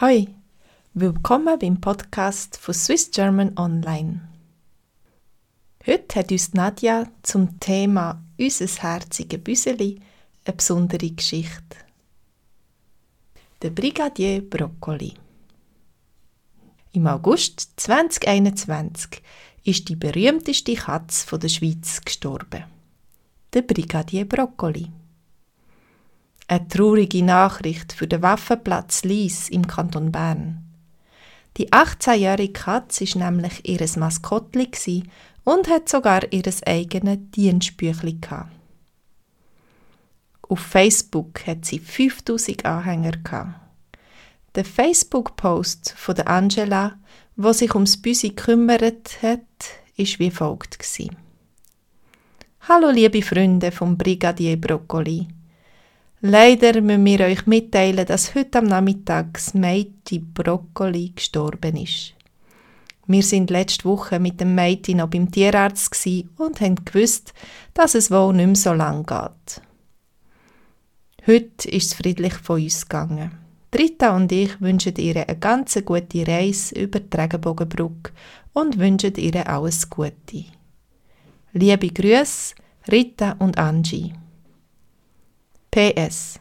Hoi, willkommen beim Podcast von Swiss German Online. Heute hat uns Nadja zum Thema «Unser herzige Büseli» eine besondere Geschichte. Der Brigadier Brokkoli. Im August 2021 ist die berühmteste Katze der Schweiz gestorben. Der Brigadier Brokkoli. Eine traurige Nachricht für den Waffenplatz Lies im Kanton Bern. Die 18-jährige Katze war nämlich ihr Maskottli und hat sogar ihr eigenes Dienstbüchli. Auf Facebook hat sie 5000 Anhänger. Der Facebook-Post von der Angela, wo sich ums Büsi kümmert hat, ist wie folgt Hallo liebe Freunde vom Brigadier Brokkoli. Leider müssen wir euch mitteilen, dass heute am Nachmittag das Mädchen Brokkoli gestorben ist. Wir sind letzte Woche mit dem Mädchen noch beim Tierarzt und haben gewusst, dass es wohl nicht mehr so lang geht. Heute ist es friedlich von uns gegangen. Rita und ich wünschen ihr eine ganz gute Reise über die Regenbogenbrücke und wünschen ihr alles Gute. Liebe Grüße, Rita und Angie. PS.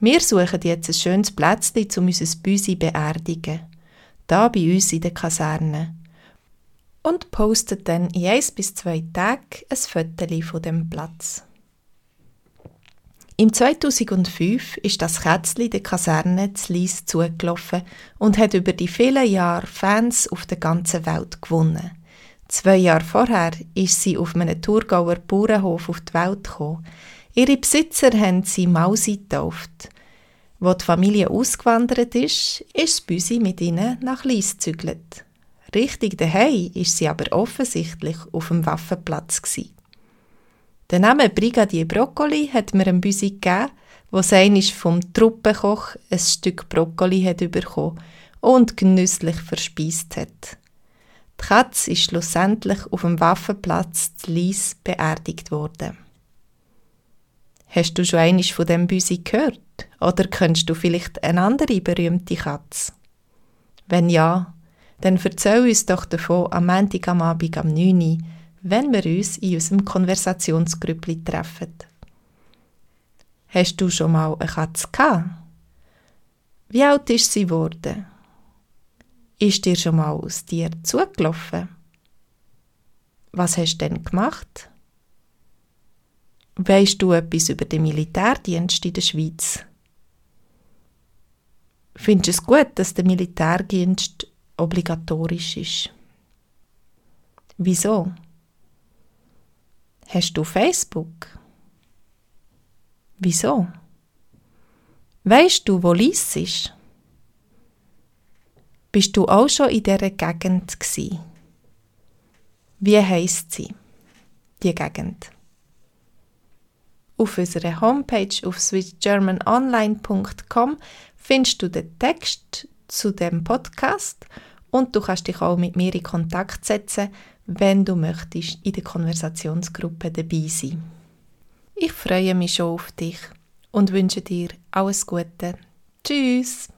Wir suchen jetzt ein schönes Plätzchen, um unser Büsi beerdigen. Da bei uns in der Kaserne. Und posten dann in eins bis zwei Tagen ein Foto von dem Platz. Im 2005 ist das Kätzli der Kaserne zu Lies zugelaufen und hat über die vielen Jahre Fans auf der ganzen Welt gewonnen. Zwei Jahre vorher ist sie auf einem Thurgauer Bauernhof auf die Welt gekommen. Ihre Besitzer haben sie Mausi getauft. Wo die Familie ausgewandert ist, ist Büsi mit ihnen nach Lies gezügelt. Richtig daheim ist sie aber offensichtlich auf dem Waffenplatz gsi. Der Name Brigadier Brokkoli hat mir ein Büsi gegeben, wo seinisch vom Truppenkoch ein Stück Brokkoli hat bekommen und genüsslich verspeist hat. Die Katze ist schlussendlich auf dem Waffenplatz zu Lies beerdigt worden. Hast du schon einiges von dem Büsi gehört? Oder kennst du vielleicht eine andere berühmte Katze? Wenn ja, dann erzähl uns doch davon am Montag am Abend am 9 Uhr, wenn wir uns in unserem Konversationsgrüppli treffen. Hast du schon mal eine Katze gehabt? Wie alt ist sie geworden? Ist dir schon mal aus dir zugelaufen? Was hast du denn gemacht? Weisst du etwas über den Militärdienst in der Schweiz? Findest du es gut, dass der Militärdienst obligatorisch ist? Wieso? Hast du Facebook? Wieso? Weißt du, wo Lies ist? Bist du auch schon in dieser Gegend gsi? Wie heisst sie, die Gegend? Auf unserer Homepage auf swissgermanonline.com findest du den Text zu dem Podcast und du kannst dich auch mit mir in Kontakt setzen, wenn du möchtest in der Konversationsgruppe dabei sein. Ich freue mich schon auf dich und wünsche dir alles Gute. Tschüss!